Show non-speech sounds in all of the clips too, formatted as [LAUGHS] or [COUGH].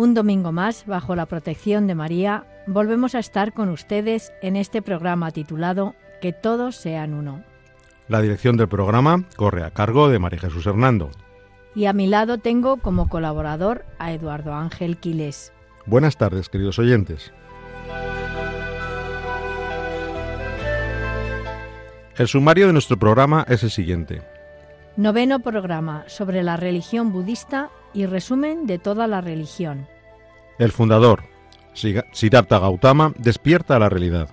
Un domingo más, bajo la protección de María, volvemos a estar con ustedes en este programa titulado Que todos sean uno. La dirección del programa corre a cargo de María Jesús Hernando. Y a mi lado tengo como colaborador a Eduardo Ángel Quiles. Buenas tardes, queridos oyentes. El sumario de nuestro programa es el siguiente. Noveno programa sobre la religión budista y resumen de toda la religión. El fundador, Siddhartha Gautama, despierta a la realidad.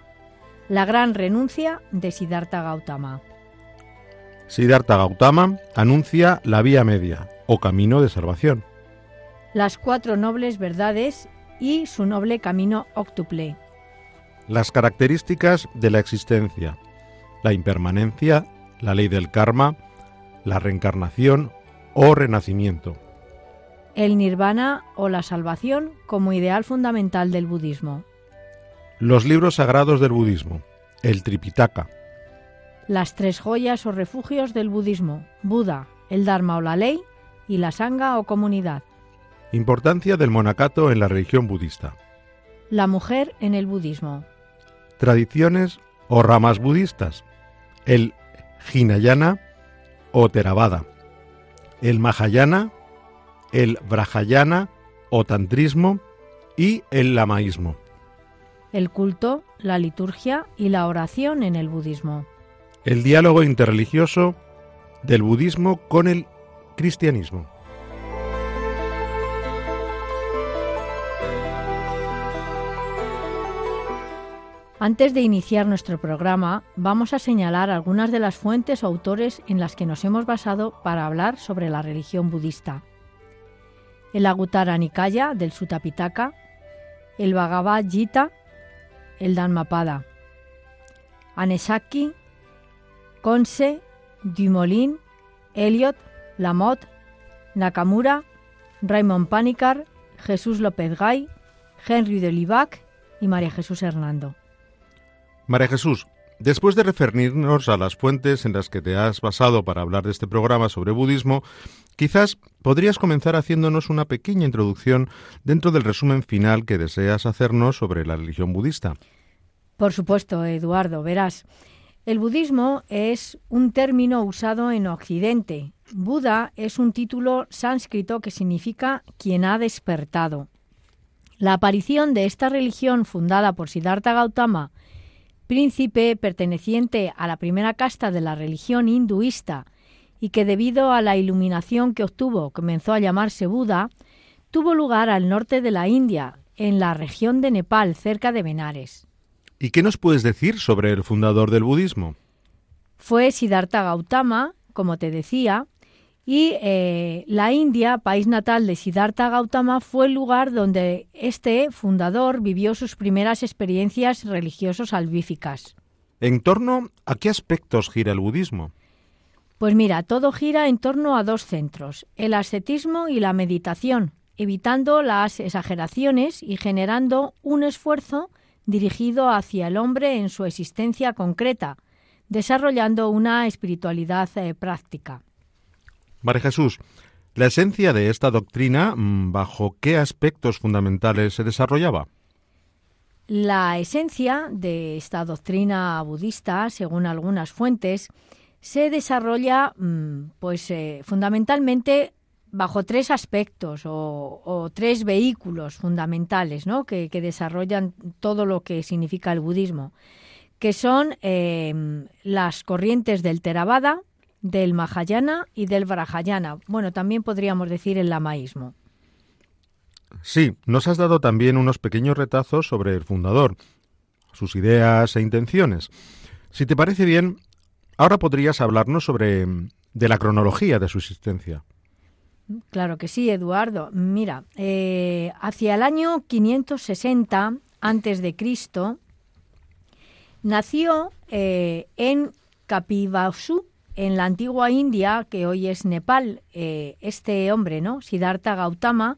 La gran renuncia de Siddhartha Gautama. Siddhartha Gautama anuncia la vía media o camino de salvación. Las cuatro nobles verdades y su noble camino octuple. Las características de la existencia, la impermanencia, la ley del karma, la reencarnación o renacimiento. El nirvana o la salvación como ideal fundamental del budismo. Los libros sagrados del budismo, el Tripitaka. Las tres joyas o refugios del budismo, Buda, el Dharma o la ley y la Sangha o comunidad. Importancia del monacato en la religión budista. La mujer en el budismo. Tradiciones o ramas budistas. El Hinayana o Theravada, el Mahayana, el Brahayana o Tantrismo y el Lamaísmo. El culto, la liturgia y la oración en el budismo. El diálogo interreligioso del budismo con el cristianismo. Antes de iniciar nuestro programa, vamos a señalar algunas de las fuentes o autores en las que nos hemos basado para hablar sobre la religión budista. El Agutara Nikaya del Sutapitaka, el Bhagavad Gita, el Dhammapada, Anesaki, Konse, Dumoulin, Eliot, Lamotte, Nakamura, Raymond Panikar, Jesús López Gay, Henry de Libac y María Jesús Hernando. María Jesús, después de referirnos a las fuentes en las que te has basado para hablar de este programa sobre budismo, quizás podrías comenzar haciéndonos una pequeña introducción dentro del resumen final que deseas hacernos sobre la religión budista. Por supuesto, Eduardo, verás. El budismo es un término usado en Occidente. Buda es un título sánscrito que significa quien ha despertado. La aparición de esta religión fundada por Siddhartha Gautama príncipe perteneciente a la primera casta de la religión hinduista y que debido a la iluminación que obtuvo comenzó a llamarse Buda, tuvo lugar al norte de la India, en la región de Nepal, cerca de Benares. ¿Y qué nos puedes decir sobre el fundador del budismo? Fue Siddhartha Gautama, como te decía, y eh, la India, país natal de Siddhartha Gautama, fue el lugar donde este fundador vivió sus primeras experiencias religiosas salvíficas. ¿En torno a qué aspectos gira el budismo? Pues mira, todo gira en torno a dos centros, el ascetismo y la meditación, evitando las exageraciones y generando un esfuerzo dirigido hacia el hombre en su existencia concreta, desarrollando una espiritualidad eh, práctica. María Jesús, la esencia de esta doctrina, mm, ¿bajo qué aspectos fundamentales se desarrollaba? La esencia de esta doctrina budista, según algunas fuentes, se desarrolla mm, pues eh, fundamentalmente bajo tres aspectos o, tres vehículos fundamentales ¿no? que, desarrollan todo lo que significa el budismo, que son eh, las corrientes del Theravada, del Mahayana y del Brahayana. Bueno, también podríamos decir el lamaísmo. Sí, nos has dado también unos pequeños retazos sobre el fundador, sus ideas e intenciones. Si te parece bien, ahora podrías hablarnos sobre de la cronología de su existencia. Claro que sí, Eduardo. Mira, eh, hacia el año 560 antes de Cristo, nació eh, en Kapivasú, en la antigua India, que hoy es Nepal, eh, este hombre, ¿no? Siddhartha Gautama,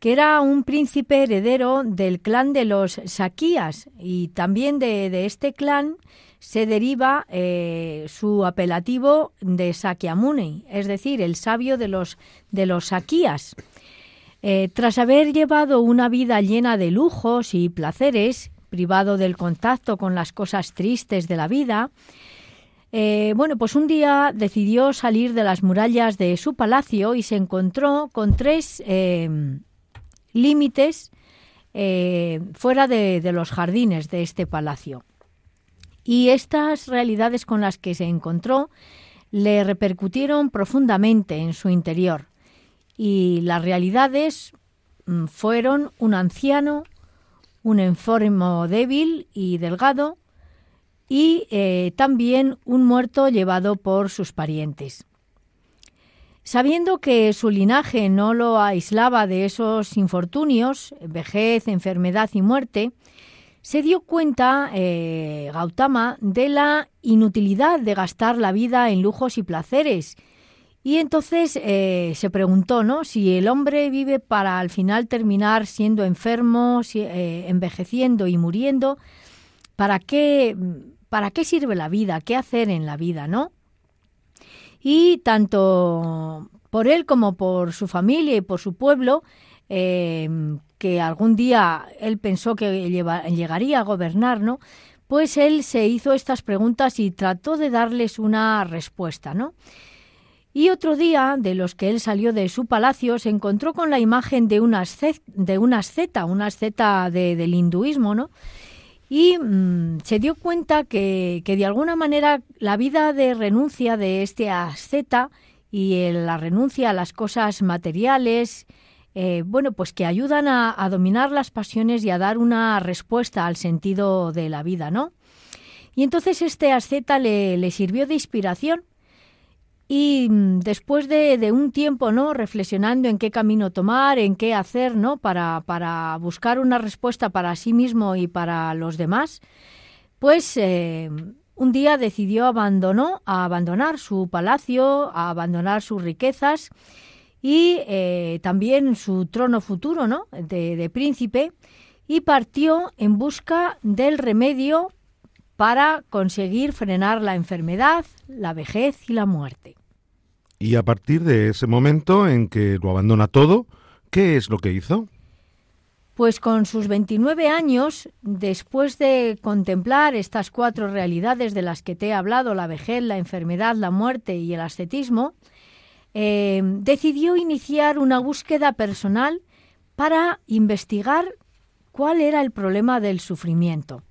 que era un príncipe heredero del clan de los Sakías y también de, este clan se deriva eh, su apelativo de Sakyamuni, es decir, el sabio de los, de los Sakías. Eh, tras haber llevado una vida llena de lujos y placeres, privado del contacto con las cosas tristes de la vida, eh, bueno, pues un día decidió salir de las murallas de su palacio y se encontró con tres límites eh, fuera de, los jardines de este palacio. Y estas realidades con las que se encontró le repercutieron profundamente en su interior. Y las realidades mm, fueron un anciano, un enfermo débil y delgado, y eh, también un muerto llevado por sus parientes. Sabiendo que su linaje no lo aislaba de esos infortunios, vejez, enfermedad y muerte, se dio cuenta eh, Gautama de la inutilidad de gastar la vida en lujos y placeres. Y entonces eh, se preguntó, ¿no? Si el hombre vive para al final terminar siendo enfermo, envejeciendo y muriendo, ¿para qué, ¿para qué sirve la vida? ¿Qué hacer en la vida, no? y tanto por él como por su familia y por su pueblo, eh, que algún día él pensó que llegaría a gobernar, ¿no? Pues él se hizo estas preguntas y trató de darles una respuesta, ¿no? Y otro día, de los que él salió de su palacio, se encontró con la imagen de una asceta, una asceta del hinduismo, ¿no? Y mm, se dio cuenta que, que, de alguna manera la vida de renuncia de este asceta y la renuncia a las cosas materiales, eh, bueno, pues que ayudan a, dominar las pasiones y a dar una respuesta al sentido de la vida, ¿no? Y entonces este asceta le, le sirvió de inspiración y mm, después de, un tiempo, ¿no? Reflexionando en qué camino tomar, en qué hacer, ¿no? Para, para buscar una respuesta para sí mismo y para los demás, pues eh, un día decidió abandonó, abandonar su palacio, a abandonar sus riquezas y eh, también su trono futuro, ¿no? De, de príncipe y partió en busca del remedio para conseguir frenar la enfermedad, la vejez y la muerte. Y a partir de ese momento en que lo abandona todo, ¿qué es lo que hizo? Pues con sus 29 años, después de contemplar estas cuatro realidades de las que te he hablado, la vejez, la enfermedad, la muerte y el ascetismo, eh, decidió iniciar una búsqueda personal para investigar cuál era el problema del sufrimiento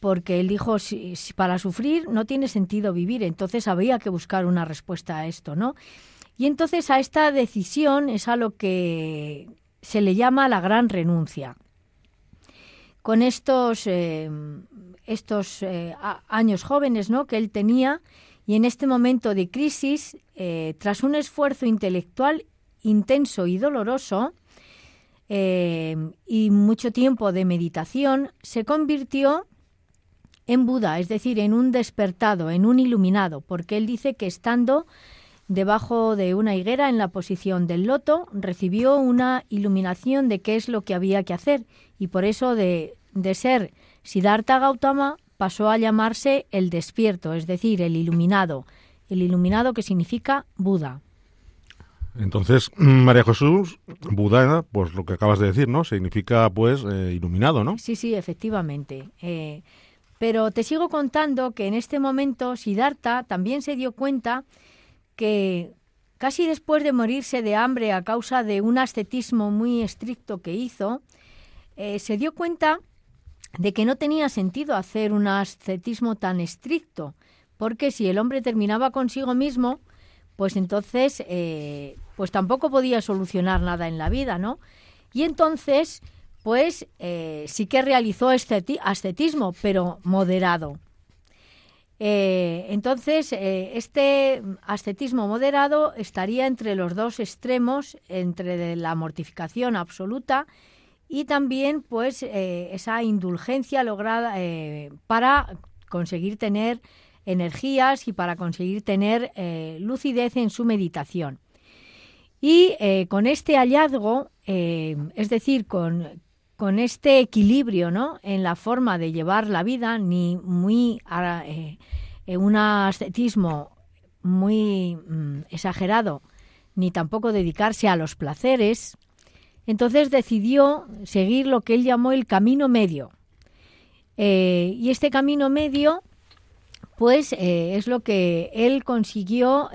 porque él dijo, si, para sufrir no tiene sentido vivir, entonces había que buscar una respuesta a esto, ¿no? Y entonces a esta decisión es a lo que se le llama la gran renuncia. Con estos, eh, estos eh, años jóvenes ¿no? que él tenía y en este momento de crisis, eh, tras un esfuerzo intelectual intenso y doloroso, y mucho tiempo de meditación, se convirtió en Buda, es decir, en un despertado, en un iluminado, porque él dice que estando debajo de una higuera en la posición del loto, recibió una iluminación de qué es lo que había que hacer y por eso de, de ser Siddhartha Gautama pasó a llamarse el despierto, es decir, el iluminado, el iluminado que significa Buda. Entonces, [CLEARS THROAT] María Jesús, Buda, pues lo que acabas de decir, ¿no? Significa, pues, eh, iluminado, ¿no? Sí, sí, efectivamente. Eh, pero te sigo contando que en este momento Siddhartha también se dio cuenta que casi después de morirse de hambre a causa de un ascetismo muy estricto que hizo, eh, se dio cuenta de que no tenía sentido hacer un ascetismo tan estricto, porque si el hombre terminaba consigo mismo, pues entonces eh, pues tampoco podía solucionar nada en la vida, ¿no? Y entonces pues eh, sí que realizó ascetismo, pero moderado. Eh, entonces, eh, este ascetismo moderado estaría entre los dos extremos, entre la mortificación absoluta y también pues eh, esa indulgencia lograda para conseguir tener energías y para conseguir tener lucidez en su meditación. Y con este hallazgo, es decir, con, con, este equilibrio ¿no? en la forma de llevar la vida, ni muy un ascetismo muy mm, exagerado, ni tampoco dedicarse a los placeres, entonces decidió seguir lo que él llamó el camino medio. Eh, y este camino medio, pues eh, es lo que él consiguió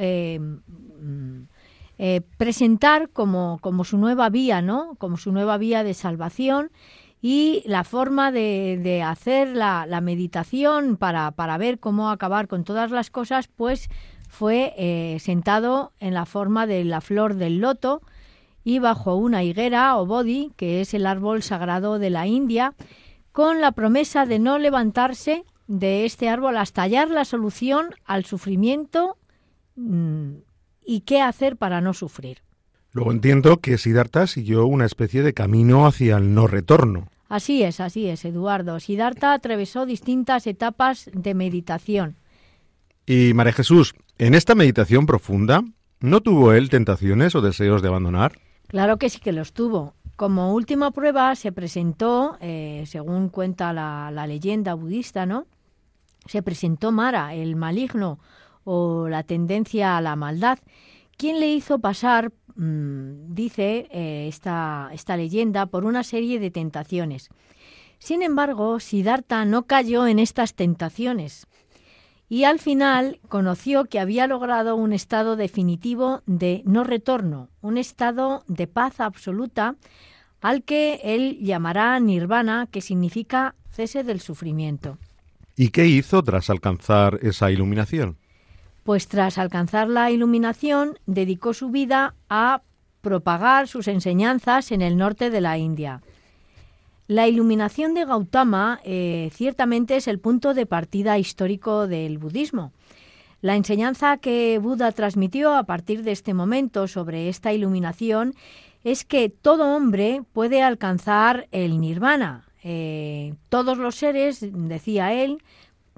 eh, presentar como, como, su nueva vía, ¿no? Como su nueva vía de salvación y la forma de, hacer la, meditación para, para, ver cómo acabar con todas las cosas, pues fue sentado en la forma de la flor del loto, y bajo una higuera o bodhi, que es el árbol sagrado de la India, con la promesa de no levantarse de este árbol hasta hallar la solución al sufrimiento mm, y qué hacer para no sufrir. Luego entiendo que Siddhartha siguió una especie de camino hacia el no retorno. Así es, así es, Eduardo. Siddhartha atravesó distintas etapas de meditación. Y María Jesús, en esta meditación profunda, ¿no tuvo él tentaciones o deseos de abandonar? Claro que sí que los tuvo. Como última prueba se presentó, eh, según cuenta la, leyenda budista, ¿no? Se presentó Mara, el maligno o la tendencia a la maldad, quien le hizo pasar, mm, dice eh, esta, esta leyenda, por una serie de tentaciones. Sin embargo, Siddhartha no cayó en estas tentaciones y al final conoció que había logrado un estado definitivo de no retorno, un estado de paz absoluta al que él llamará nirvana, que significa cese del sufrimiento. ¿Y qué hizo tras alcanzar esa iluminación? Pues tras alcanzar la iluminación dedicó su vida a propagar sus enseñanzas en el norte de la India. La iluminación de Gautama eh, ciertamente es el punto de partida histórico del budismo. La enseñanza que Buda transmitió a partir de este momento sobre esta iluminación es que todo hombre puede alcanzar el nirvana. Eh, todos los seres, decía él,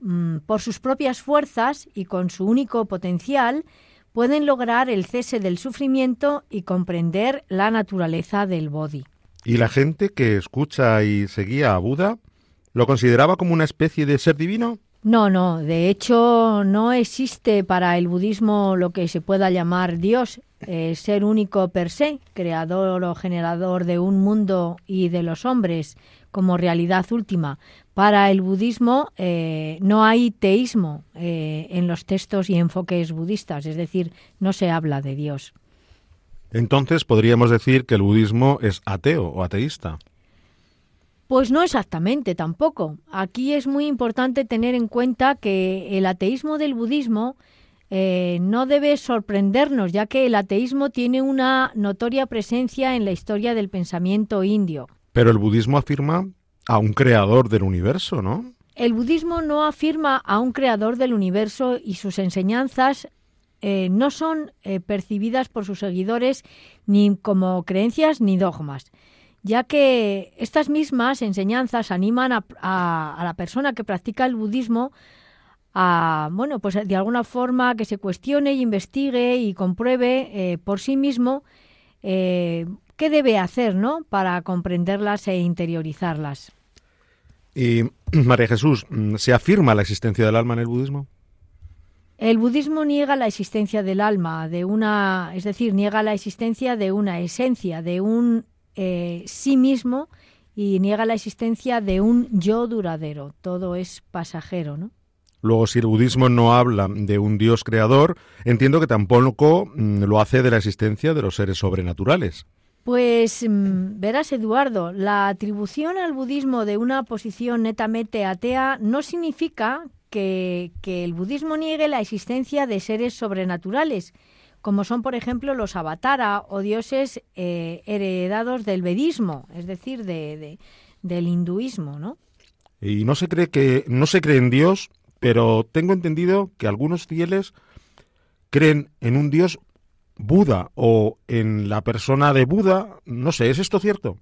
mm, por sus propias fuerzas y con su único potencial, pueden lograr el cese del sufrimiento y comprender la naturaleza del bodhi. ¿Y la gente que escucha y seguía a Buda lo consideraba como una especie de ser divino? No, no, de hecho no existe para el budismo lo que se pueda llamar Dios, eh, ser único per se, creador o generador de un mundo y de los hombres como realidad última. Para el budismo eh, no hay teísmo eh, en los textos y enfoques budistas, es decir, no se habla de Dios. Entonces podríamos decir que el budismo es ateo o ateísta. Pues no exactamente tampoco. Aquí es muy importante tener en cuenta que el ateísmo del budismo eh, no debe sorprendernos, ya que el ateísmo tiene una notoria presencia en la historia del pensamiento indio. Pero el budismo afirma a un creador del universo, ¿no? El budismo no afirma a un creador del universo y sus enseñanzas eh, no son eh, percibidas por sus seguidores ni como creencias ni dogmas, ya que estas mismas enseñanzas animan a, la persona que practica el budismo a, bueno, pues de alguna forma que se cuestione y investigue y compruebe eh, por sí mismo qué debe hacer, ¿no? Para comprenderlas e interiorizarlas. Y [CLEARS THROAT] María Jesús, ¿se afirma la existencia del alma en el budismo? El budismo niega la existencia del alma, de una, es decir, niega la existencia de una esencia, de un eh, sí mismo y niega la existencia de un yo duradero. Todo es pasajero, ¿no? Luego, si el budismo no habla de un Dios creador, entiendo que tampoco mm, lo hace de la existencia de los seres sobrenaturales. Pues mm, verás, Eduardo, la atribución al budismo de una posición netamente atea no significa que, el budismo niegue la existencia de seres sobrenaturales, como son, por ejemplo, los avatara o dioses eh, heredados del vedismo, es decir, de, del hinduismo, ¿no? Y no se cree que no se cree en Dios, pero tengo entendido que algunos fieles creen en un Dios Buda o en la persona de Buda. No sé, ¿es esto cierto?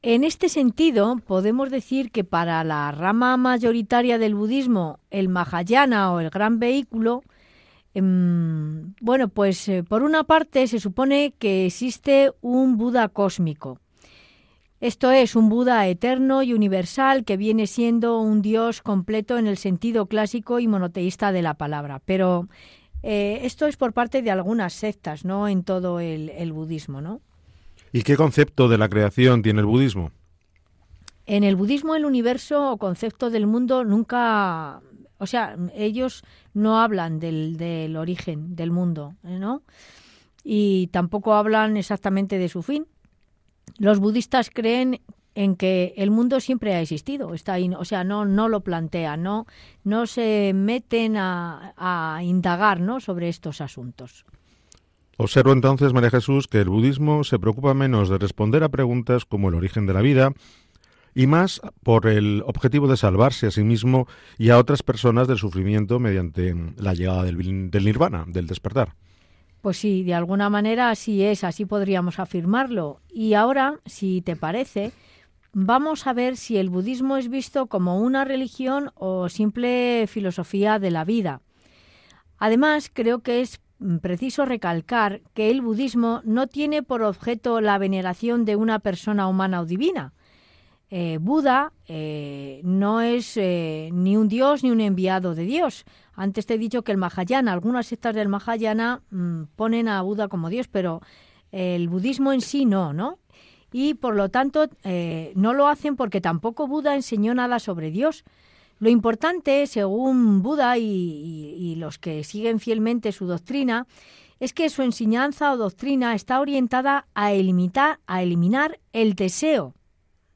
En este sentido, podemos decir que para la rama mayoritaria del budismo, el Mahayana o el gran vehículo, em, bueno, pues eh, por una parte se supone que existe un Buda cósmico. Esto es un Buda eterno y universal que viene siendo un Dios completo en el sentido clásico y monoteísta de la palabra. Pero eh, esto es por parte de algunas sectas, no en todo el, el budismo, ¿no? ¿Y qué concepto de la creación tiene el budismo? En el budismo el universo o concepto del mundo nunca, o sea, ellos no hablan del, del origen del mundo, ¿no? Y tampoco hablan exactamente de su fin. Los budistas creen en que el mundo siempre ha existido, está ahí, o sea, no, no lo plantean, no, no se meten a, a indagar ¿no? sobre estos asuntos. Observo entonces, María Jesús, que el budismo se preocupa menos de responder a preguntas como el origen de la vida y más por el objetivo de salvarse a sí mismo y a otras personas del sufrimiento mediante la llegada del, del nirvana, del despertar. Pues sí, de alguna manera así es, así podríamos afirmarlo. Y ahora, si te parece, vamos a ver si el budismo es visto como una religión o simple filosofía de la vida. Además, creo que es preciso recalcar que el budismo no tiene por objeto la veneración de una persona humana o divina. Eh, Buda eh, no es eh, ni un dios ni un enviado de Dios. Antes te he dicho que el Mahayana, algunas sectas del Mahayana mm, ponen a Buda como dios, pero el budismo en sí no, ¿no? Y por lo tanto no lo hacen porque tampoco Buda enseñó nada sobre Dios. Lo importante, según Buda y, los que siguen fielmente su doctrina, es que su enseñanza o doctrina está orientada a eliminar, a eliminar el deseo,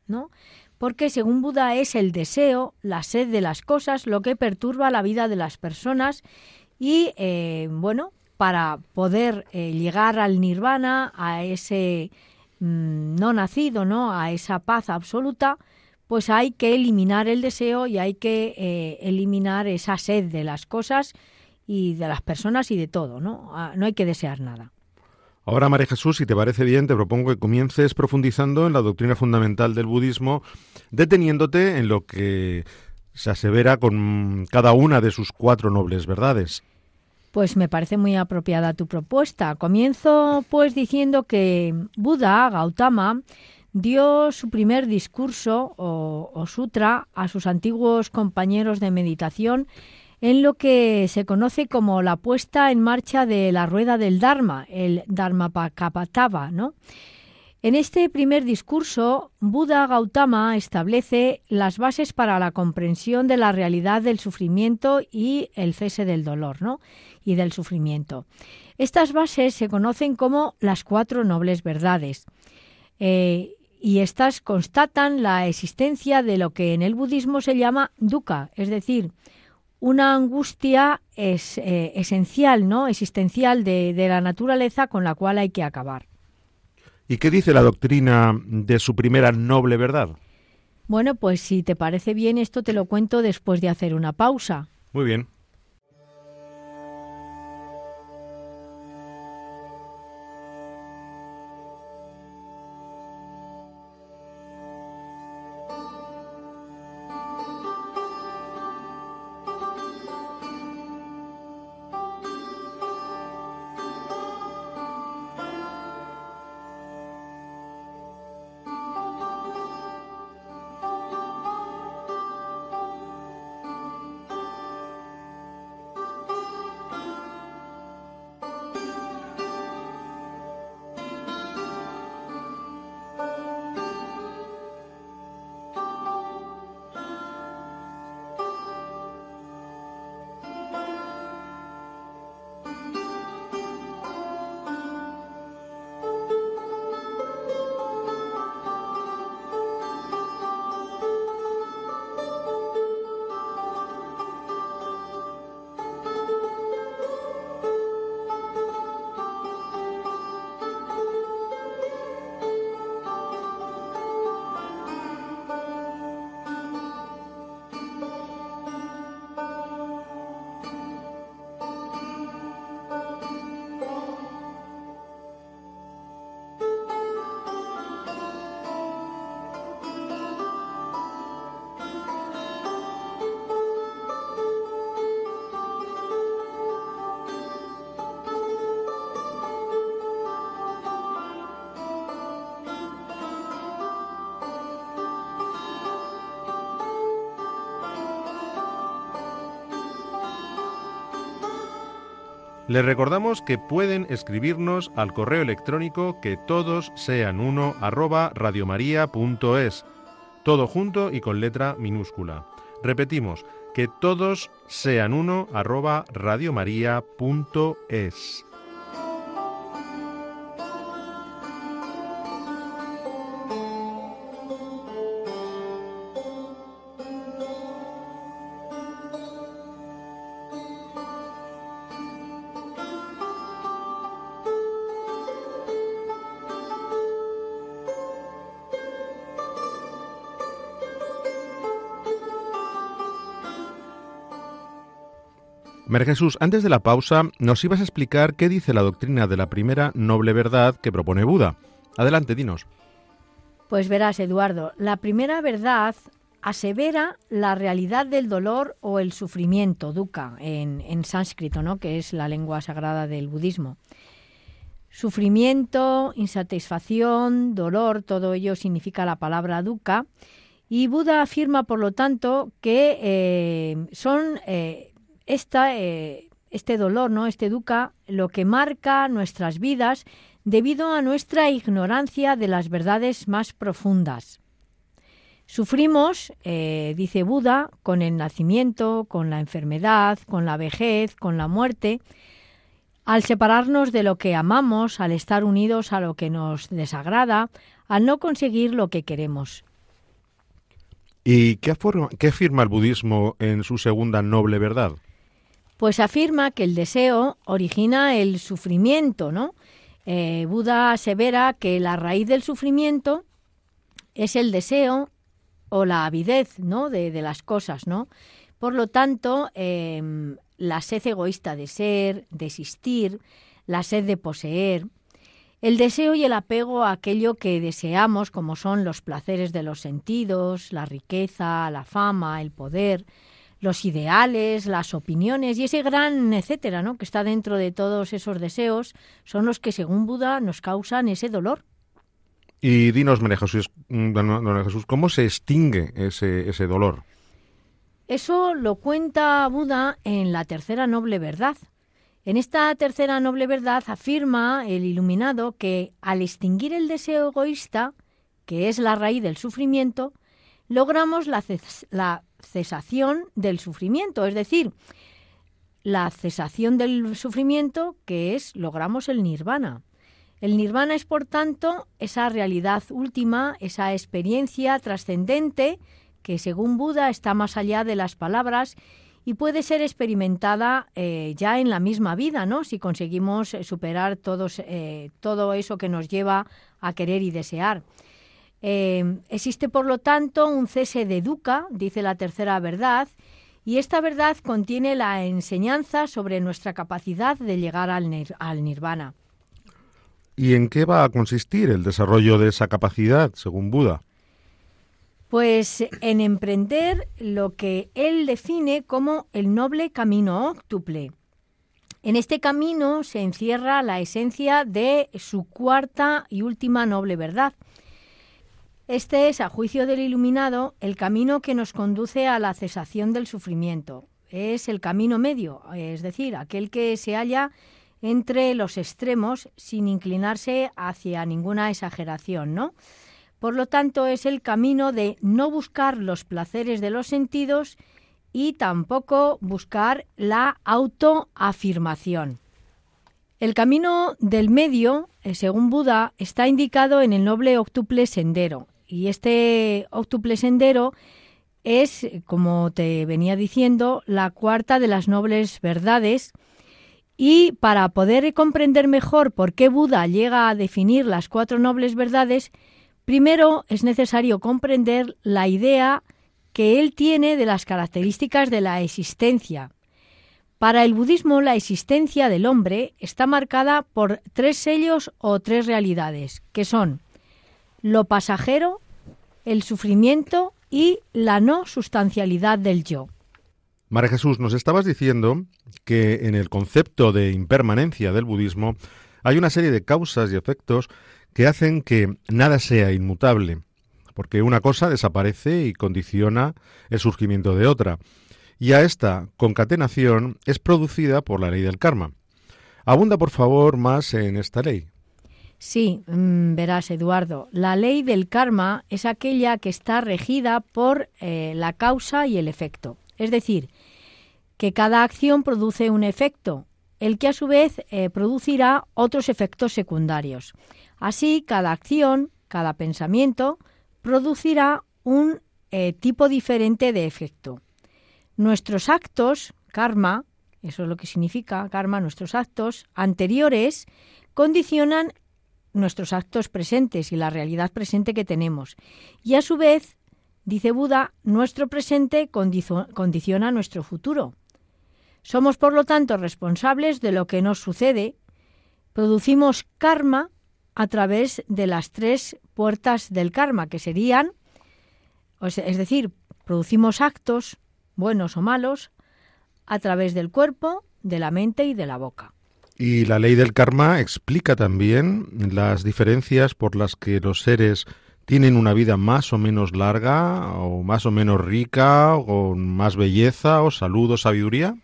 ¿no? Porque según Buda es el deseo, la sed de las cosas, lo que perturba la vida de las personas y, eh, bueno, para poder eh, llegar al nirvana, a ese mm, no nacido, ¿no? A esa paz absoluta, pues hay que eliminar el deseo y hay que eh, eliminar esa sed de las cosas y de las personas y de todo, ¿no? Ah, no hay que desear nada. Ahora, María Jesús, si te parece bien, te propongo que comiences profundizando en la doctrina fundamental del budismo, deteniéndote en lo que se asevera con cada una de sus cuatro nobles verdades. Pues me parece muy apropiada tu propuesta. Comienzo pues diciendo que Buda, Gautama, dio su primer discurso o, sutra a sus antiguos compañeros de meditación en lo que se conoce como la puesta en marcha de la rueda del Dharma, el Dharmapakapatava, ¿no? En este primer discurso, Buda Gautama establece las bases para la comprensión de la realidad del sufrimiento y el cese del dolor, ¿no? Y del sufrimiento. Estas bases se conocen como las cuatro nobles verdades. Eh, y estas constatan la existencia de lo que en el budismo se llama dukkha, es decir, una angustia es, eh, esencial, ¿no? existencial de, de la naturaleza con la cual hay que acabar. ¿Y qué dice la doctrina de su primera noble verdad? Bueno, pues si te parece bien, esto te lo cuento después de hacer una pausa. Muy bien. Les recordamos que pueden escribirnos al correo electrónico que todos sean uno arroba todo junto y con letra minúscula. Repetimos, que todos sean uno arroba. María Jesús, antes de la pausa nos ibas a explicar qué dice la doctrina de la primera noble verdad que propone Buda. Adelante, dinos. Pues verás, Eduardo, la primera verdad asevera la realidad del dolor o el sufrimiento, dukkha, en, sánscrito, ¿no? que es la lengua sagrada del budismo. Sufrimiento, insatisfacción, dolor, todo ello significa la palabra dukkha. Y Buda afirma, por lo tanto, que eh, son eh, esta, eh, este dolor, ¿no? este dukkha, lo que marca nuestras vidas debido a nuestra ignorancia de las verdades más profundas. Sufrimos, eh, dice Buda, con el nacimiento, con la enfermedad, con la vejez, con la muerte, al separarnos de lo que amamos, al estar unidos a lo que nos desagrada, al no conseguir lo que queremos. ¿Y qué afirma el budismo en su segunda noble verdad? Pues afirma que el deseo origina el sufrimiento, ¿no? Eh, Buda asevera que la raíz del sufrimiento es el deseo o la avidez, ¿no? De, las cosas, ¿no? Por lo tanto, em, la sed egoísta de ser, de existir, la sed de poseer, el deseo y el apego a aquello que deseamos, como son los placeres de los sentidos, la riqueza, la fama, el poder, los ideales, las opiniones y ese gran etcétera, ¿no? que está dentro de todos esos deseos, son los que según Buda nos causan ese dolor. Y dinos, María Jesús, Jesús ¿cómo se extingue ese, ese dolor? Eso lo cuenta Buda en la tercera noble verdad. En esta tercera noble verdad afirma el iluminado que al extinguir el deseo egoísta, que es la raíz del sufrimiento, logramos la, la cesación del sufrimiento, es decir, la cesación del sufrimiento que es logramos el nirvana. El nirvana es, por tanto, esa realidad última, esa experiencia trascendente que, según Buda, está más allá de las palabras y puede ser experimentada eh, ya en la misma vida, ¿no? Si conseguimos superar todos, eh, todo eso que nos lleva a querer y desear. Eh, existe, por lo tanto, un cese de dukkha, dice la tercera verdad, y esta verdad contiene la enseñanza sobre nuestra capacidad de llegar al, al nirvana. ¿Y en qué va a consistir el desarrollo de esa capacidad, según Buda? Pues en emprender lo que él define como el noble camino óctuple. En este camino se encierra la esencia de su cuarta y última noble verdad, este es, a juicio del iluminado, el camino que nos conduce a la cesación del sufrimiento. Es el camino medio, es decir, aquel que se halla entre los extremos sin inclinarse hacia ninguna exageración, ¿no? Por lo tanto, es el camino de no buscar los placeres de los sentidos y tampoco buscar la autoafirmación. El camino del medio, eh, según Buda, está indicado en el noble octuple sendero, y este octuple sendero es, como te venía diciendo, la cuarta de las nobles verdades. Y para poder comprender mejor por qué Buda llega a definir las cuatro nobles verdades, primero es necesario comprender la idea que él tiene de las características de la existencia. Para el budismo, la existencia del hombre está marcada por tres sellos o tres realidades, que son lo pasajero, el sufrimiento y la no sustancialidad del yo. María Jesús, nos estabas diciendo que en el concepto de impermanencia del budismo hay una serie de causas y efectos que hacen que nada sea inmutable, porque una cosa desaparece y condiciona el surgimiento de otra, y a esta concatenación es producida por la ley del karma. Abunda, por favor, más en esta ley. Sí, mm, verás, Eduardo, la ley del karma es aquella que está regida por eh, la causa y el efecto. Es decir, que cada acción produce un efecto, el que a su vez eh, producirá otros efectos secundarios. Así, cada acción, cada pensamiento, producirá un eh, tipo diferente de efecto. Nuestros actos, karma, eso es lo que significa karma, nuestros actos anteriores condicionan nuestros actos presentes y la realidad presente que tenemos. Y a su vez, dice Buda, nuestro presente condiciona nuestro futuro. Somos, por lo tanto, responsables de lo que nos sucede. Producimos karma a través de las tres puertas del karma, que serían, es decir, producimos actos, buenos o malos, a través del cuerpo, de la mente y de la boca. Y la ley del karma explica también las diferencias por las que los seres tienen una vida más o menos larga o más o menos rica, o con más belleza o salud o sabiduría.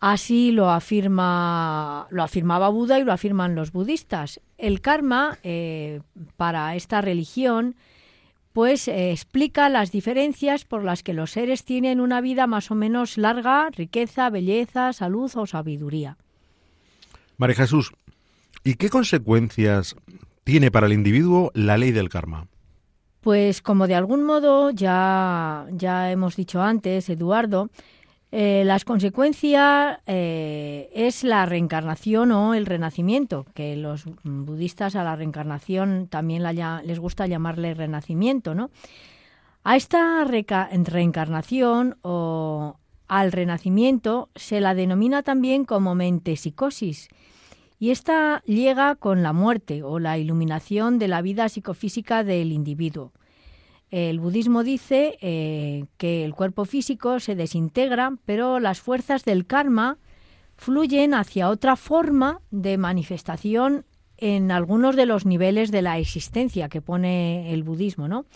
Así lo afirma, lo afirmaba Buda y lo afirman los budistas. El karma eh, para esta religión pues eh, explica las diferencias por las que los seres tienen una vida más o menos larga, riqueza, belleza, salud o sabiduría. María Jesús, ¿y qué consecuencias tiene para el individuo la ley del karma? Pues como de algún modo ya, ya hemos dicho antes, Eduardo, eh, las consecuencias eh, es la reencarnación o el renacimiento, que los budistas a la reencarnación también les gusta llamarle renacimiento, ¿no? A esta reencarnación o al renacimiento se la denomina también como mentesicosis y esta llega con la muerte o la iluminación de la vida psicofísica del individuo. El budismo dice eh, que el cuerpo físico se desintegra, pero las fuerzas del karma fluyen hacia otra forma de manifestación en algunos de los niveles de la existencia que pone el budismo, ¿no?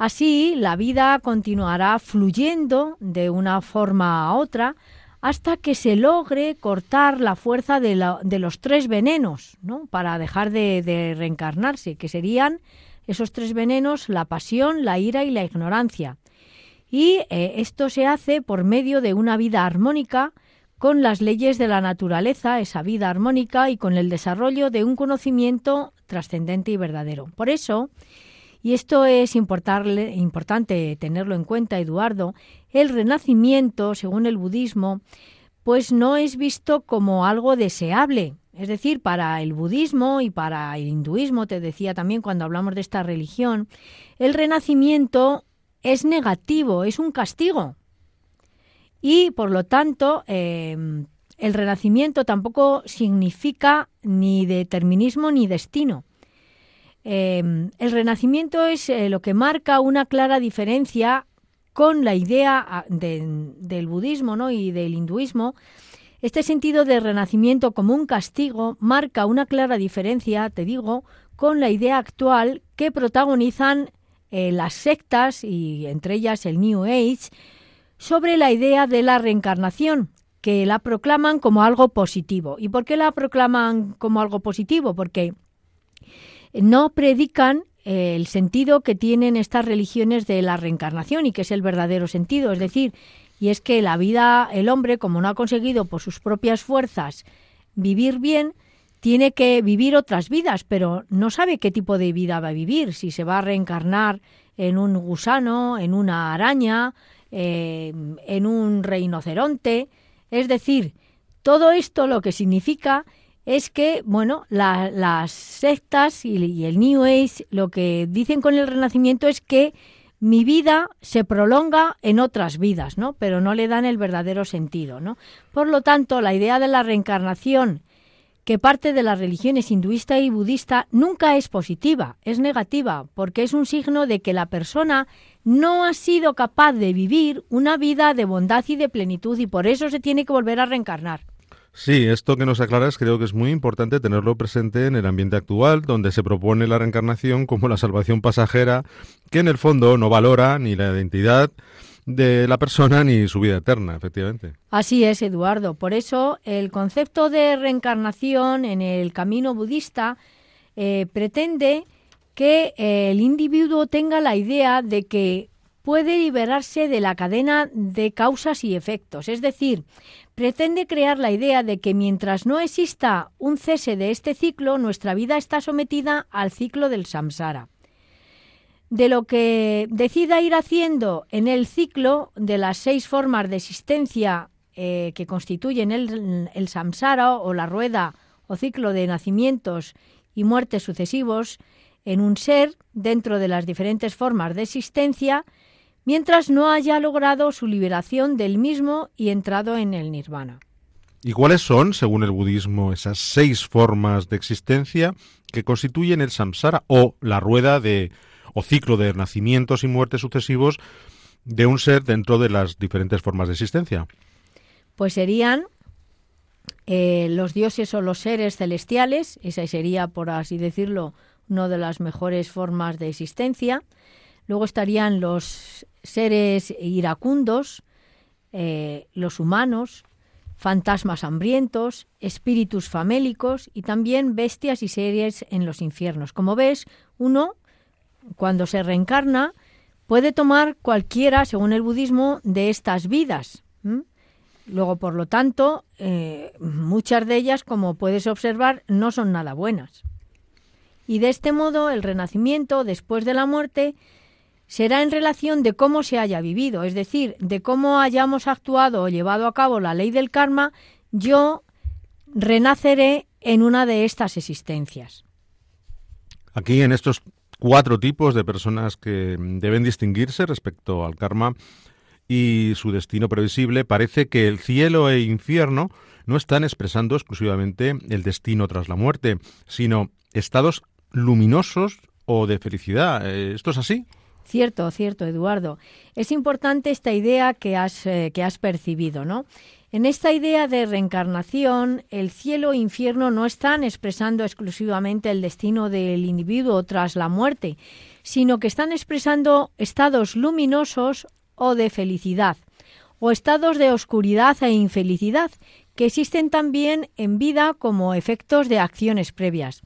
Así, la vida continuará fluyendo de una forma a otra hasta que se logre cortar la fuerza de, los tres venenos, ¿no? Para dejar de reencarnarse, que serían esos tres venenos, la pasión, la ira y la ignorancia. Y eh, esto se hace por medio de una vida armónica con las leyes de la naturaleza, esa vida armónica y con el desarrollo de un conocimiento trascendente y verdadero. Por eso, y esto es importante tenerlo en cuenta, Eduardo, el renacimiento, según el budismo, pues no es visto como algo deseable, es decir, para el budismo y para el hinduismo, te decía también cuando hablamos de esta religión, el renacimiento es negativo, es un castigo. Y por lo tanto, em, el renacimiento tampoco significa ni determinismo ni destino. Em, el renacimiento es eh, lo que marca una clara diferencia con la idea ah, del budismo ¿no? y del hinduismo este sentido de renacimiento como un castigo marca una clara diferencia, te digo, con la idea actual que protagonizan eh, las sectas y entre ellas el New Age sobre la idea de la reencarnación, que la proclaman como algo positivo. ¿Y por qué la proclaman como algo positivo? Porque no predican eh, el sentido que tienen estas religiones de la reencarnación y que es el verdadero sentido, es decir, y es que la vida, el hombre, como no ha conseguido por sus propias fuerzas vivir bien, tiene que vivir otras vidas, pero no sabe qué tipo de vida va a vivir, si se va a reencarnar en un gusano, en una araña, eh, en un rinoceronte. Es decir, todo esto lo que significa es que, bueno, las sectas y, y el New Age lo que dicen con el Renacimiento es que mi vida se prolonga en otras vidas, ¿no? Pero no le dan el verdadero sentido, ¿no? Por lo tanto, la idea de la reencarnación que parte de las religiones hinduista y budista nunca es positiva, es negativa, porque es un signo de que la persona no ha sido capaz de vivir una vida de bondad y de plenitud y por eso se tiene que volver a reencarnar. Sí, esto que nos aclaras creo que es muy importante tenerlo presente en el ambiente actual, donde se propone la reencarnación como la salvación pasajera, que en el fondo no valora ni la identidad de la persona ni su vida eterna, efectivamente. Así es, Eduardo. Por eso el concepto de reencarnación en el camino budista eh, pretende que el individuo tenga la idea de que puede liberarse de la cadena de causas y efectos, es decir, pretende crear la idea de que mientras no exista un cese de este ciclo, nuestra vida está sometida al ciclo del samsara. De lo que decida ir haciendo en el ciclo de las seis formas de existencia eh, que constituyen el, el samsara o la rueda o ciclo de nacimientos y muertes sucesivos en un ser dentro de las diferentes formas de existencia, mientras no haya logrado su liberación del mismo y entrado en el nirvana. ¿Y cuáles son, según el budismo, esas seis formas de existencia que constituyen el samsara o la rueda de o ciclo de nacimientos y muertes sucesivos de un ser dentro de las diferentes formas de existencia? Pues serían eh, los dioses o los seres celestiales, esa sería, por así decirlo, una de las mejores formas de existencia. Luego estarían los seres iracundos, eh, los humanos, fantasmas hambrientos, espíritus famélicos y también bestias y seres en los infiernos. Como ves, uno, cuando se reencarna, puede tomar cualquiera, según el budismo, de estas vidas. Luego, por lo tanto, eh, muchas de ellas, como puedes observar, no son nada buenas. Y de este modo, el renacimiento, después de la muerte, será en relación de cómo se haya vivido, es decir, de cómo hayamos actuado o llevado a cabo la ley del karma, yo renaceré en una de estas existencias. Aquí en estos cuatro tipos de personas que deben distinguirse respecto al karma y su destino previsible, parece que el cielo e infierno no están expresando exclusivamente el destino tras la muerte, sino estados luminosos o de felicidad. ¿Esto es así? Cierto, cierto, Eduardo. Es importante esta idea que has, eh, que has percibido, ¿no? En esta idea de reencarnación, el cielo e infierno no están expresando exclusivamente el destino del individuo tras la muerte, sino que están expresando estados luminosos o de felicidad, o estados de oscuridad e infelicidad, que existen también en vida como efectos de acciones previas.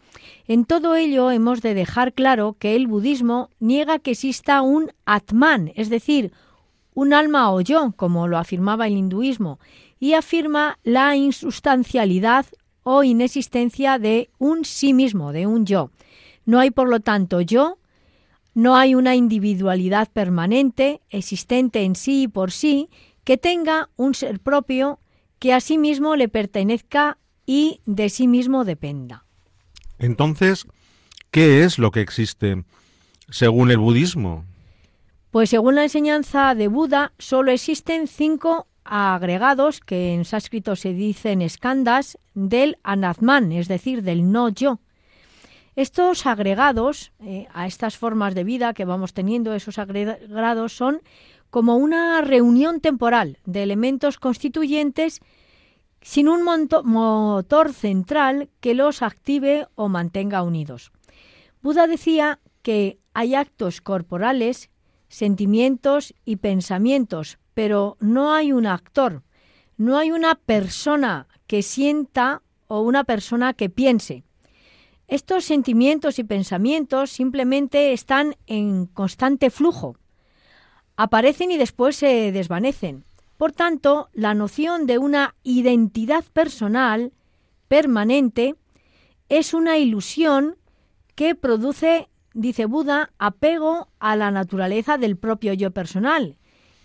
En todo ello hemos de dejar claro que el budismo niega que exista un Atman, es decir, un alma o yo, como lo afirmaba el hinduismo, y afirma la insustancialidad o inexistencia de un sí mismo, de un yo. No hay, por lo tanto, yo, no hay una individualidad permanente, existente en sí y por sí, que tenga un ser propio que a sí mismo le pertenezca y de sí mismo dependa. Entonces, ¿qué es lo que existe según el budismo? Pues según la enseñanza de Buda, solo existen cinco agregados que en sánscrito se dicen eskandas del anatman, es decir, del no yo. Estos agregados eh, a estas formas de vida que vamos teniendo, esos agregados son como una reunión temporal de elementos constituyentes sin un motor central que los active o mantenga unidos. Buda decía que hay actos corporales, sentimientos y pensamientos, pero no hay un actor, no hay una persona que sienta o una persona que piense. Estos sentimientos y pensamientos simplemente están en constante flujo aparecen y después se desvanecen. Por tanto, la noción de una identidad personal permanente es una ilusión que produce, dice Buda, apego a la naturaleza del propio yo personal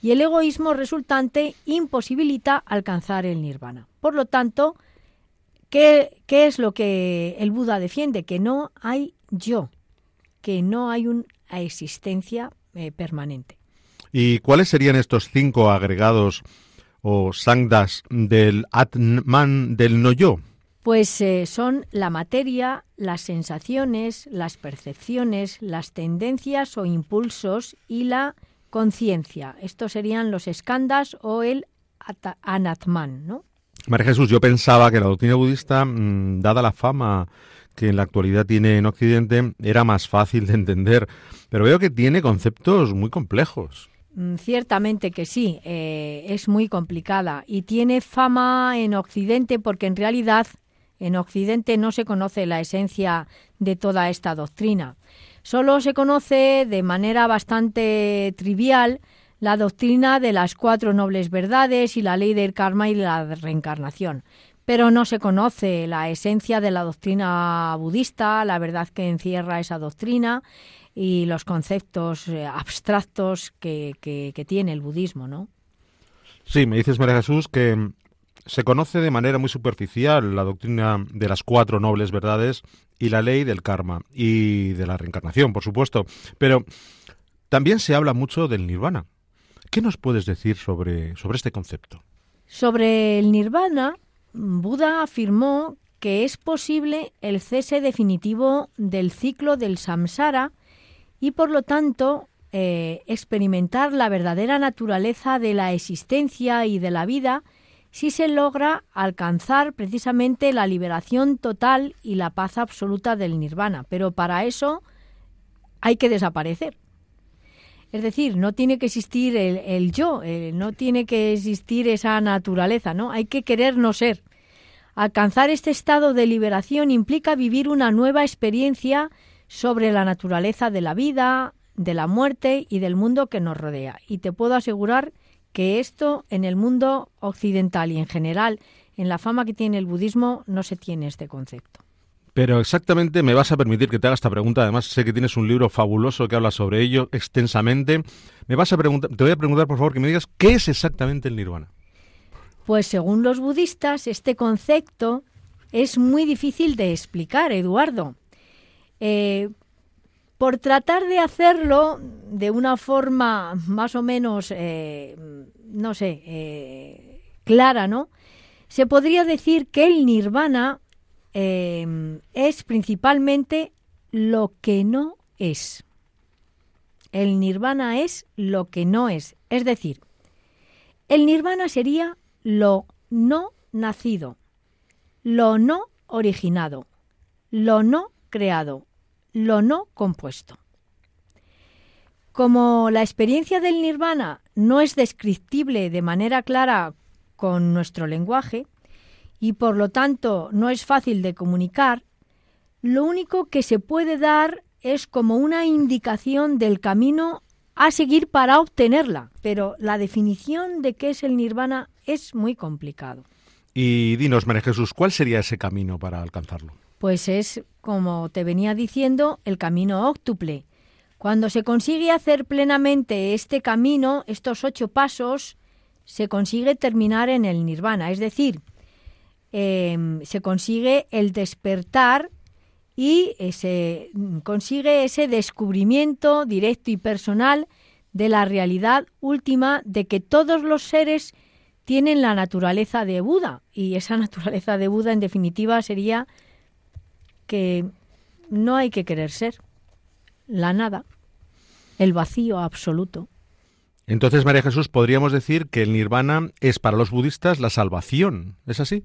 y el egoísmo resultante imposibilita alcanzar el nirvana. Por lo tanto, ¿qué, es lo que el Buda defiende? Que no hay yo, que no hay una existencia eh, permanente. ¿Y cuáles serían estos cinco agregados o sangdas del Atman del no yo? Pues eh, son la materia, las sensaciones, las percepciones, las tendencias o impulsos y la conciencia. Estos serían los eskandas o el anatman, ¿no? María Jesús, yo pensaba que la doctrina budista, mm, dada la fama que en la actualidad tiene en Occidente, era más fácil de entender, pero veo que tiene conceptos muy complejos. Mm, ciertamente que sí, eh, es muy complicada y tiene fama en Occidente porque en realidad en Occidente no se conoce la esencia de toda esta doctrina. Solo se conoce de manera bastante trivial la doctrina de las cuatro nobles verdades y la ley del karma y la reencarnación. Pero no se conoce la esencia de la doctrina budista, la verdad que encierra esa doctrina y los conceptos eh, abstractos que, que, tiene el budismo, ¿no? Sí, me dices, María Jesús, que se conoce de manera muy superficial la doctrina de las cuatro nobles verdades y la ley del karma y de la reencarnación, por supuesto. Pero también se habla mucho del nirvana. ¿Qué nos puedes decir sobre, sobre este concepto? Sobre el nirvana, Buda afirmó que es posible el cese definitivo del ciclo del samsara y por lo tanto eh, experimentar la verdadera naturaleza de la existencia y de la vida si se logra alcanzar precisamente la liberación total y la paz absoluta del nirvana. Pero para eso hay que desaparecer. Es decir, no tiene que existir el, yo, eh, no tiene que existir esa naturaleza, ¿no? Hay que querer no ser. Alcanzar este estado de liberación implica vivir una nueva experiencia sobre la naturaleza de la vida, de la muerte y del mundo que nos rodea. Y te puedo asegurar que esto en el mundo occidental y en general, en la fama que tiene el budismo, no se tiene este concepto. Pero exactamente me vas a permitir que te haga esta pregunta. Además, sé que tienes un libro fabuloso que habla sobre ello extensamente. Me vas a preguntar, te voy a preguntar, por favor, que me digas qué es exactamente el nirvana. Pues según los budistas, este concepto es muy difícil de explicar, Eduardo. Eh, por tratar de hacerlo de una forma más o menos, eh, no sé, eh, clara, ¿no? Se podría decir que el nirvana es principalmente lo que no es. El nirvana es lo que no es. Es decir, el nirvana sería lo no nacido, lo no originado, lo no creado, lo no compuesto. Como la experiencia del nirvana no es descriptible de manera clara con nuestro lenguaje, y por lo tanto no es fácil de comunicar, lo único que se puede dar es como una indicación del camino a seguir para obtenerla, pero la definición de qué es el nirvana es muy complicado. Y dinos, María Jesús, ¿cuál sería ese camino para alcanzarlo? Pues es, como te venía diciendo, el camino óctuple. Cuando se consigue hacer plenamente este camino, estos ocho pasos, se consigue terminar en el nirvana, es decir, Em, se consigue el despertar y se consigue ese descubrimiento directo y personal de la realidad última de que todos los seres tienen la naturaleza de Buda y esa [LAUGHS] naturaleza de Buda en definitiva sería que no hay que querer ser la nada, el vacío absoluto. Entonces, María Jesús, podríamos decir que el nirvana es para los budistas la salvación, ¿es así?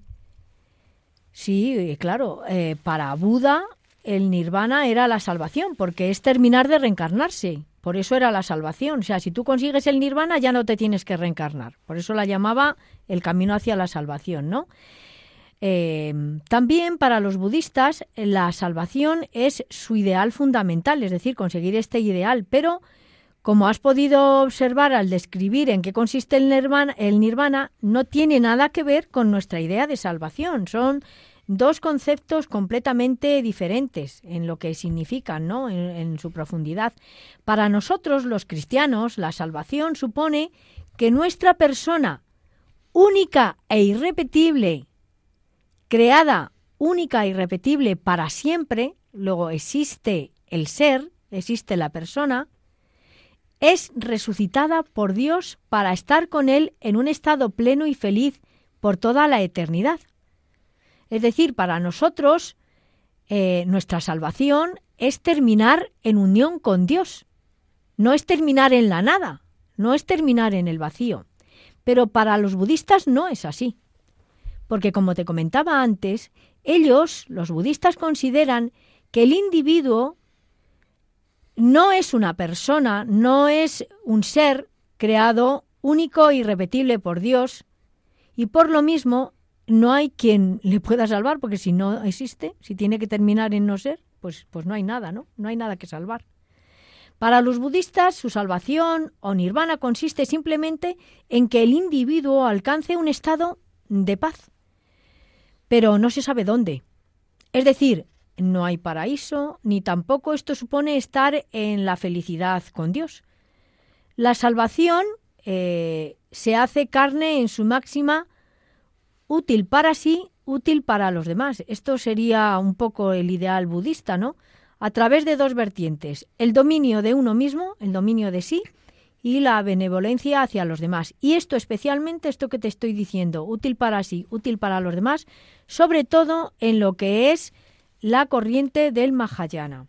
Sí, claro, eh, para Buda el nirvana era la salvación, porque es terminar de reencarnarse. Por eso era la salvación. O sea, si tú consigues el nirvana ya no te tienes que reencarnar. Por eso la llamaba el camino hacia la salvación, ¿no? Eh, también para los budistas la salvación es su ideal fundamental, es decir, conseguir este ideal, pero como has podido observar al describir en qué consiste el nirvana, el nirvana no tiene nada que ver con nuestra idea de salvación. Son dos conceptos completamente diferentes en lo que significan, ¿no? En, su profundidad. Para nosotros, los cristianos, la salvación supone que nuestra persona única e irrepetible, creada única e irrepetible para siempre, luego existe el ser, existe la persona, es resucitada por Dios para estar con Él en un estado pleno y feliz por toda la eternidad. Es decir, para nosotros eh, nuestra salvación es terminar en unión con Dios, no es terminar en la nada, no es terminar en el vacío. Pero para los budistas no es así, porque como te comentaba antes, ellos, los budistas, consideran que el individuo no es una persona, no es un ser creado único e irrepetible por Dios, y por lo mismo no hay quien le pueda salvar, porque si no existe, si tiene que terminar en no ser, pues, pues no hay nada, ¿no? No hay nada que salvar. Para los budistas, su salvación o nirvana consiste simplemente en que el individuo alcance un estado de paz, pero no se sabe dónde. Es decir, no hay paraíso, ni tampoco esto supone estar en la felicidad con Dios. La salvación eh, se hace carne en su máxima útil para sí, útil para los demás. Esto sería un poco el ideal budista, ¿no? A través de dos vertientes, el dominio de uno mismo, el dominio de sí, y la benevolencia hacia los demás. Y esto especialmente, esto que te estoy diciendo, útil para sí, útil para los demás, sobre todo en lo que es la corriente del Mahayana.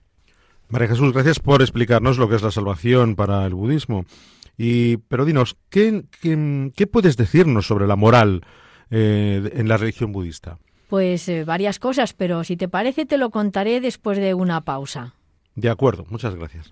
María Jesús, gracias por explicarnos lo que es la salvación para el budismo. Y, pero dinos, ¿qué, qué, puedes decirnos sobre la moral eh, en la religión budista? Pues eh, varias cosas, pero si te parece te lo contaré después de una pausa. De acuerdo, muchas gracias.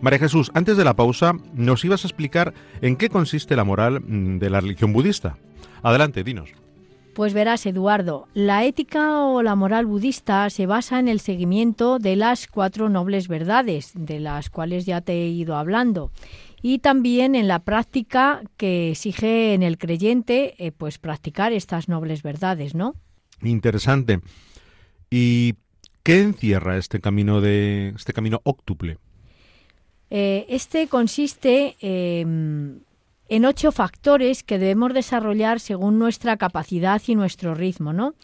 María Jesús, antes de la pausa nos ibas a explicar en qué consiste la moral mm, de la religión budista. Adelante, dinos. Pues verás, Eduardo, la ética o la moral budista se basa en el seguimiento de las cuatro nobles verdades, de las cuales ya te he ido hablando, y también en la práctica que exige en el creyente, eh, pues practicar estas nobles verdades, ¿no? Interesante. ¿Y qué encierra este camino de este camino óctuple? Eh, este consiste em, en ocho factores que debemos desarrollar según nuestra capacidad y nuestro ritmo, ¿no?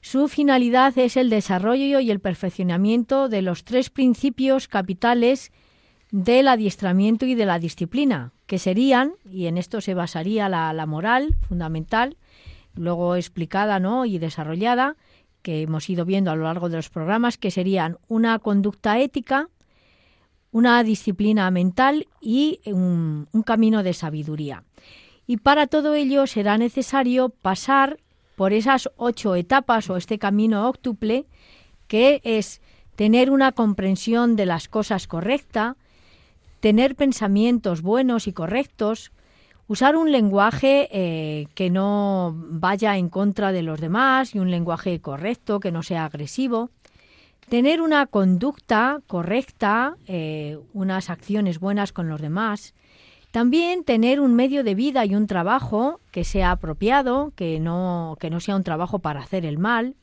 Su finalidad es el desarrollo y el perfeccionamiento de los tres principios capitales del adiestramiento y de la disciplina, que serían, y en esto se basaría la, la moral fundamental, luego explicada ¿no? y desarrollada, que hemos ido viendo a lo largo de los programas, que serían una conducta ética, una disciplina mental y un, camino de sabiduría. Y para todo ello será necesario pasar por esas ocho etapas o este camino óctuple, que es tener una comprensión de las cosas correcta, tener pensamientos buenos y correctos, usar un lenguaje eh, que no vaya en contra de los demás y un lenguaje correcto, que no sea agresivo, tener una conducta correcta, eh, unas acciones buenas con los demás, también tener un medio de vida y un trabajo que sea apropiado, que no, que no sea un trabajo para hacer el mal,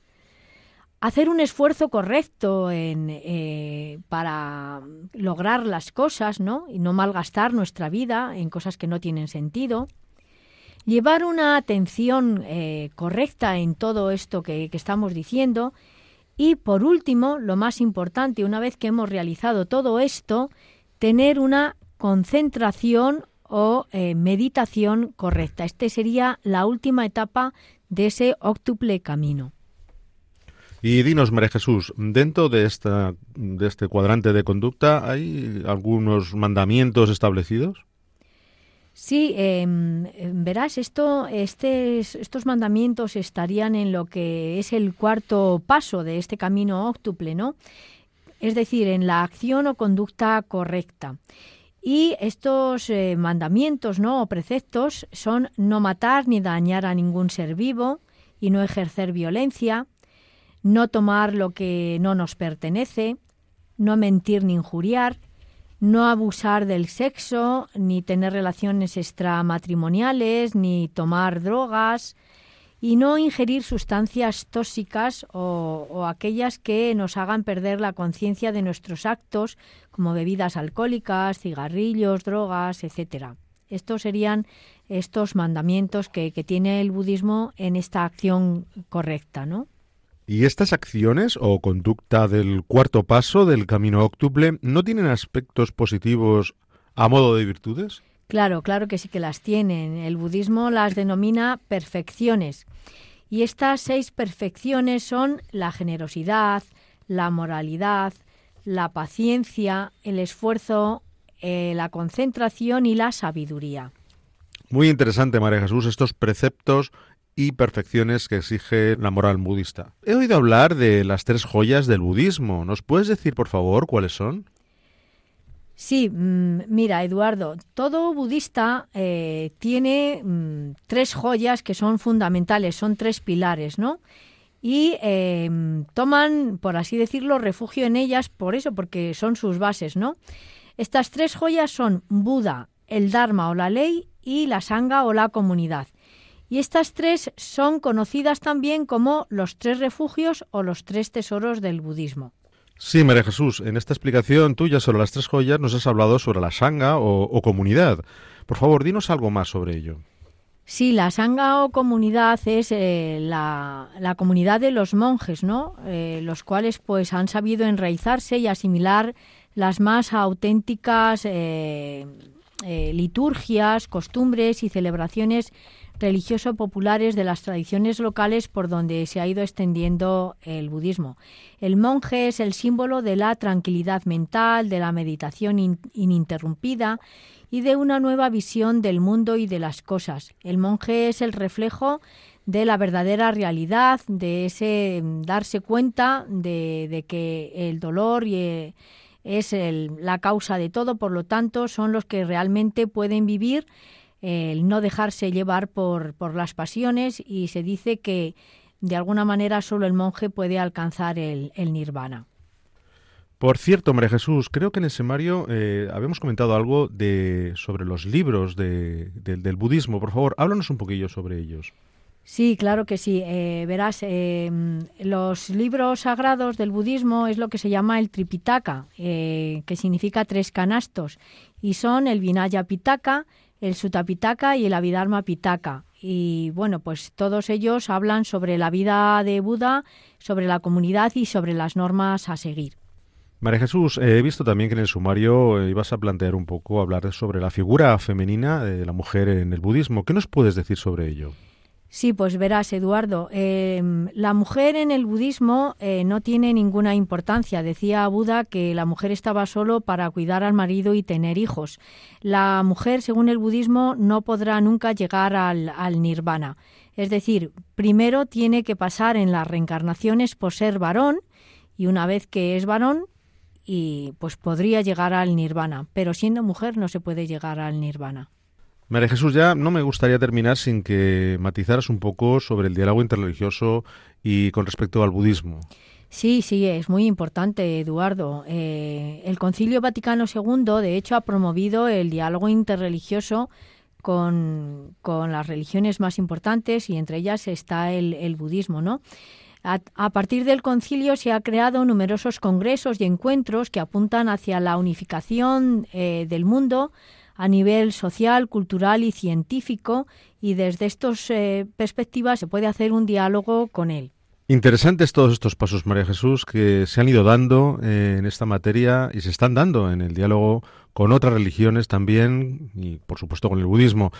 hacer un esfuerzo correcto en, eh, para lograr las cosas, ¿no? Y no malgastar nuestra vida en cosas que no tienen sentido. Llevar una atención eh, correcta en todo esto que, que estamos diciendo y por último, lo más importante, una vez que hemos realizado todo esto, tener una concentración o eh, meditación correcta. Este sería la última etapa de ese óctuple camino. Y dinos, María Jesús, dentro de, esta, de este cuadrante de conducta, ¿hay algunos mandamientos establecidos? Sí, em, em, verás, esto, estos mandamientos estarían en lo que es el cuarto paso de este camino óctuple, ¿no? Es decir, en la acción o conducta correcta. Y estos eh, mandamientos ¿no? o preceptos son no matar ni dañar a ningún ser vivo y no ejercer violencia, no tomar lo que no nos pertenece, no mentir ni injuriar, no abusar del sexo, ni tener relaciones extramatrimoniales, ni tomar drogas, y no ingerir sustancias tóxicas o, aquellas que nos hagan perder la conciencia de nuestros actos, como bebidas alcohólicas, cigarrillos, drogas, etcétera. Estos serían estos mandamientos que, que tiene el budismo en esta acción correcta, ¿no? ¿Y estas acciones o conducta del cuarto paso del camino óctuple no tienen aspectos positivos a modo de virtudes? Claro, claro que sí que las tienen. El budismo las denomina perfecciones. Y estas seis perfecciones son la generosidad, la moralidad, la paciencia, el esfuerzo, eh, la concentración y la sabiduría. Muy interesante, María Jesús, estos preceptos y perfecciones que exige la moral budista. He oído hablar de las tres joyas del budismo. ¿Nos puedes decir, por favor, cuáles son? Sí, mm, mira, Eduardo, todo budista eh, tiene mm, tres joyas que son fundamentales, son tres pilares, ¿no? Y em, toman, por así decirlo, refugio en ellas por eso, porque son sus bases, ¿no? Estas tres joyas son Buda, el Dharma o la ley y la Sangha o la comunidad. Y estas tres son conocidas también como los tres refugios o los tres tesoros del budismo. Sí, María Jesús, en esta explicación tuya sobre las tres joyas nos has hablado sobre la sanga o, comunidad. Por favor, dinos algo más sobre ello. Sí, la sanga o comunidad es eh, la, comunidad de los monjes, ¿no? Eh, los cuales pues han sabido enraizarse y asimilar las más auténticas eh, liturgias, costumbres y celebraciones religioso populares de las tradiciones locales por donde se ha ido extendiendo el budismo. El monje es el símbolo de la tranquilidad mental, de la meditación ininterrumpida y de una nueva visión del mundo y de las cosas. El monje es el reflejo de la verdadera realidad, de ese darse cuenta de, que el dolor y, es la causa de todo, por lo tanto, son los que realmente pueden vivir el no dejarse llevar por, por las pasiones y se dice que de alguna manera solo el monje puede alcanzar el, nirvana. Por cierto, María Jesús, creo que en el semario eh, habíamos comentado algo de, sobre los libros de, del budismo. Por favor, háblanos un poquillo sobre ellos. Sí, claro que sí. Eh, verás, eh, los libros sagrados del budismo es lo que se llama el Tripitaka, que significa tres canastos, y son el Vinaya Pitaka, el Sutapitaka y el Abhidharma Pitaka. Y bueno, pues todos ellos hablan sobre la vida de Buda, sobre la comunidad y sobre las normas a seguir. María Jesús, he visto también que en el sumario eh, ibas a plantear un poco, hablar sobre la figura femenina de la mujer en el budismo. ¿Qué nos puedes decir sobre ello? Sí, pues verás, Eduardo, em, la mujer en el budismo eh, no tiene ninguna importancia. Decía Buda que la mujer estaba solo para cuidar al marido y tener hijos. La mujer, según el budismo, no podrá nunca llegar al, al nirvana. Es decir, primero tiene que pasar en las reencarnaciones por ser varón y una vez que es varón, y pues podría llegar al nirvana, pero siendo mujer no se puede llegar al nirvana. María Jesús, ya no me gustaría terminar sin que matizaras un poco sobre el diálogo interreligioso y con respecto al budismo. Sí, sí, es muy importante, Eduardo. Eh, el Concilio Vaticano II, de hecho, ha promovido el diálogo interreligioso con, las religiones más importantes y entre ellas está el, budismo, ¿no? A, partir del concilio se han creado numerosos congresos y encuentros que apuntan hacia la unificación eh, del mundo a nivel social, cultural y científico y desde estas eh, perspectivas se puede hacer un diálogo con él. Interesantes todos estos pasos, María Jesús, que se han ido dando eh, en esta materia y se están dando en el diálogo con otras religiones también y por supuesto con el budismo.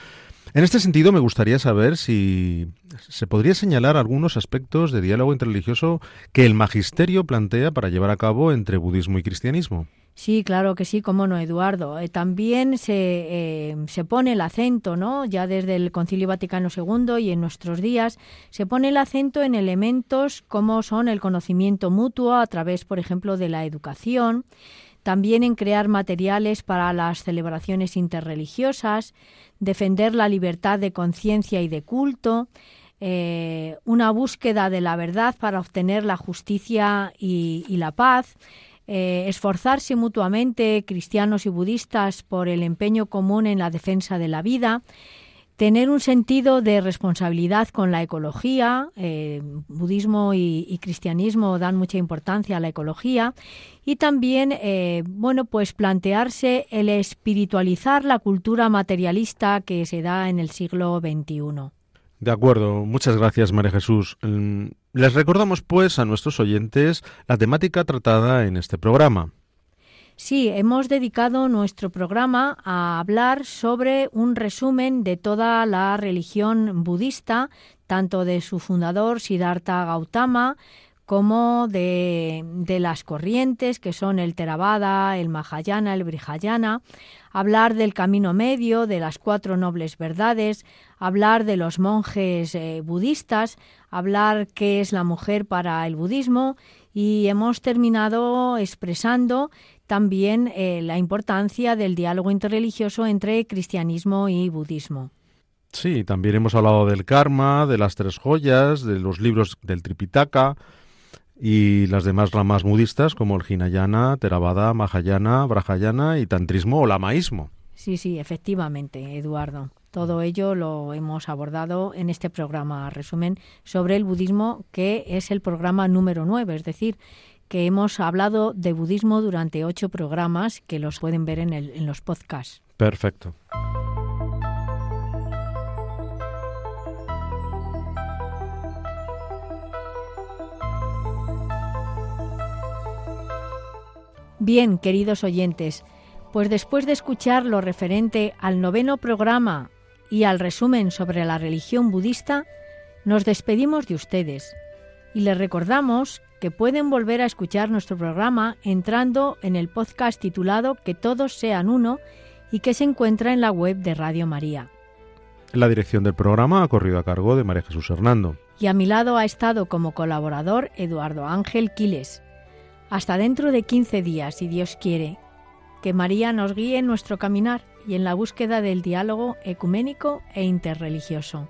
En este sentido, me gustaría saber si se podría señalar algunos aspectos de diálogo interreligioso que el magisterio plantea para llevar a cabo entre budismo y cristianismo. Sí, claro que sí, cómo no, Eduardo. Eh, también se, eh, se pone el acento, ¿no? Ya desde el Concilio Vaticano II y en nuestros días, se pone el acento en elementos como son el conocimiento mutuo a través, por ejemplo, de la educación, también en crear materiales para las celebraciones interreligiosas, defender la libertad de conciencia y de culto, eh, una búsqueda de la verdad para obtener la justicia y, la paz, eh, esforzarse mutuamente cristianos y budistas por el empeño común en la defensa de la vida, tener un sentido de responsabilidad con la ecología, eh, budismo y, cristianismo dan mucha importancia a la ecología, y también, eh, bueno, pues plantearse el espiritualizar la cultura materialista que se da en el siglo XXI. De acuerdo, muchas gracias María Jesús. Mm, les recordamos pues a nuestros oyentes la temática tratada en este programa. Sí, hemos dedicado nuestro programa a hablar sobre un resumen de toda la religión budista, tanto de su fundador Siddhartha Gautama, como de, las corrientes que son el Theravada, el Mahayana, el Brihayana, hablar del camino medio, de las cuatro nobles verdades, hablar de los monjes eh, budistas, hablar qué es la mujer para el budismo. Y hemos terminado expresando también eh, la importancia del diálogo interreligioso entre cristianismo y budismo. Sí, también hemos hablado del karma, de las tres joyas, de los libros del Tripitaka y las demás ramas budistas como el Hinayana, Theravada, Mahayana, Brahayana y Tantrismo o Lamaísmo. Sí, sí, efectivamente, Eduardo. Todo ello lo hemos abordado en este programa resumen sobre el budismo, que es el programa número 9, es decir, que hemos hablado de budismo durante ocho programas que los pueden ver en, el, en los podcasts. Perfecto. Bien, queridos oyentes, pues después de escuchar lo referente al noveno programa y al resumen sobre la religión budista, nos despedimos de ustedes y les recordamos que pueden volver a escuchar nuestro programa entrando en el podcast titulado Que todos sean uno y que se encuentra en la web de Radio María. La dirección del programa ha corrido a cargo de María Jesús Hernando. Y a mi lado ha estado como colaborador Eduardo Ángel Quiles. Hasta dentro de 15 días, si Dios quiere. Que María nos guíe en nuestro caminar y en la búsqueda del diálogo ecuménico e interreligioso.